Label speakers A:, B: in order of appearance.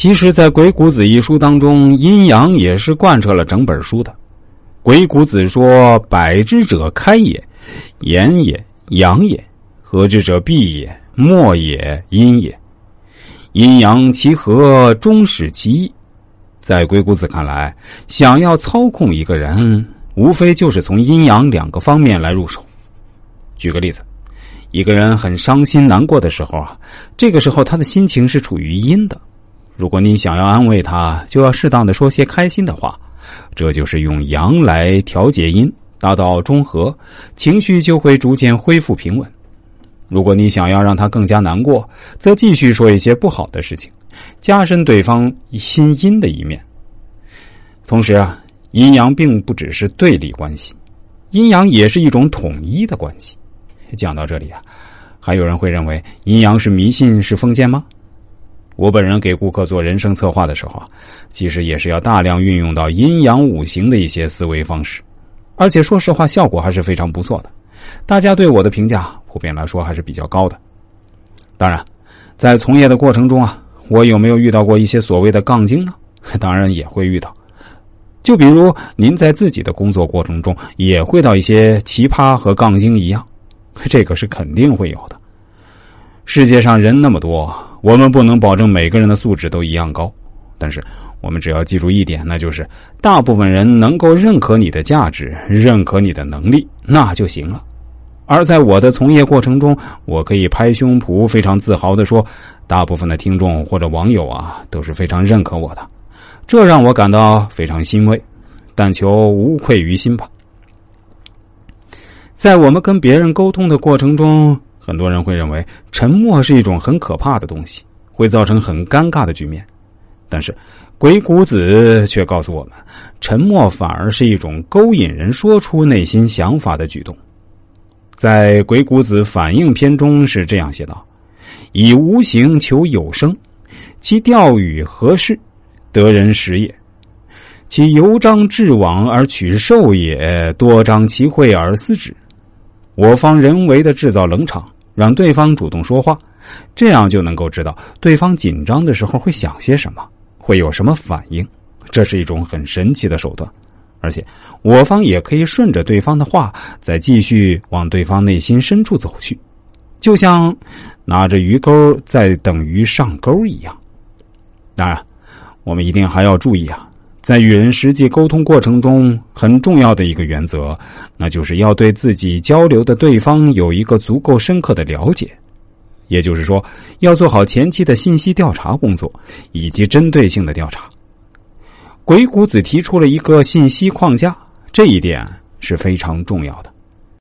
A: 其实，在《鬼谷子》一书当中，阴阳也是贯彻了整本书的。鬼谷子说：“百之者开也，言也，阳也；合之者闭也，末也，阴也。阴阳其和，终始其一。”在鬼谷子看来，想要操控一个人，无非就是从阴阳两个方面来入手。举个例子，一个人很伤心难过的时候啊，这个时候他的心情是处于阴的。如果你想要安慰他，就要适当的说些开心的话，这就是用阳来调节阴，达到中和，情绪就会逐渐恢复平稳。如果你想要让他更加难过，则继续说一些不好的事情，加深对方心阴的一面。同时啊，阴阳并不只是对立关系，阴阳也是一种统一的关系。讲到这里啊，还有人会认为阴阳是迷信是封建吗？我本人给顾客做人生策划的时候啊，其实也是要大量运用到阴阳五行的一些思维方式，而且说实话，效果还是非常不错的。大家对我的评价普遍来说还是比较高的。当然，在从业的过程中啊，我有没有遇到过一些所谓的杠精呢？当然也会遇到。就比如您在自己的工作过程中也会到一些奇葩和杠精一样，这个是肯定会有的。世界上人那么多。我们不能保证每个人的素质都一样高，但是我们只要记住一点，那就是大部分人能够认可你的价值，认可你的能力，那就行了。而在我的从业过程中，我可以拍胸脯非常自豪的说，大部分的听众或者网友啊都是非常认可我的，这让我感到非常欣慰。但求无愧于心吧。在我们跟别人沟通的过程中。很多人会认为沉默是一种很可怕的东西，会造成很尴尬的局面。但是，鬼谷子却告诉我们，沉默反而是一种勾引人说出内心想法的举动。在《鬼谷子反应篇》中是这样写道：“以无形求有声，其钓语何事？得人实也。其游张至往而取兽也，多张其会而思之。我方人为的制造冷场。”让对方主动说话，这样就能够知道对方紧张的时候会想些什么，会有什么反应。这是一种很神奇的手段，而且我方也可以顺着对方的话，再继续往对方内心深处走去，就像拿着鱼钩在等鱼上钩一样。当然，我们一定还要注意啊。在与人实际沟通过程中，很重要的一个原则，那就是要对自己交流的对方有一个足够深刻的了解。也就是说，要做好前期的信息调查工作，以及针对性的调查。鬼谷子提出了一个信息框架，这一点是非常重要的。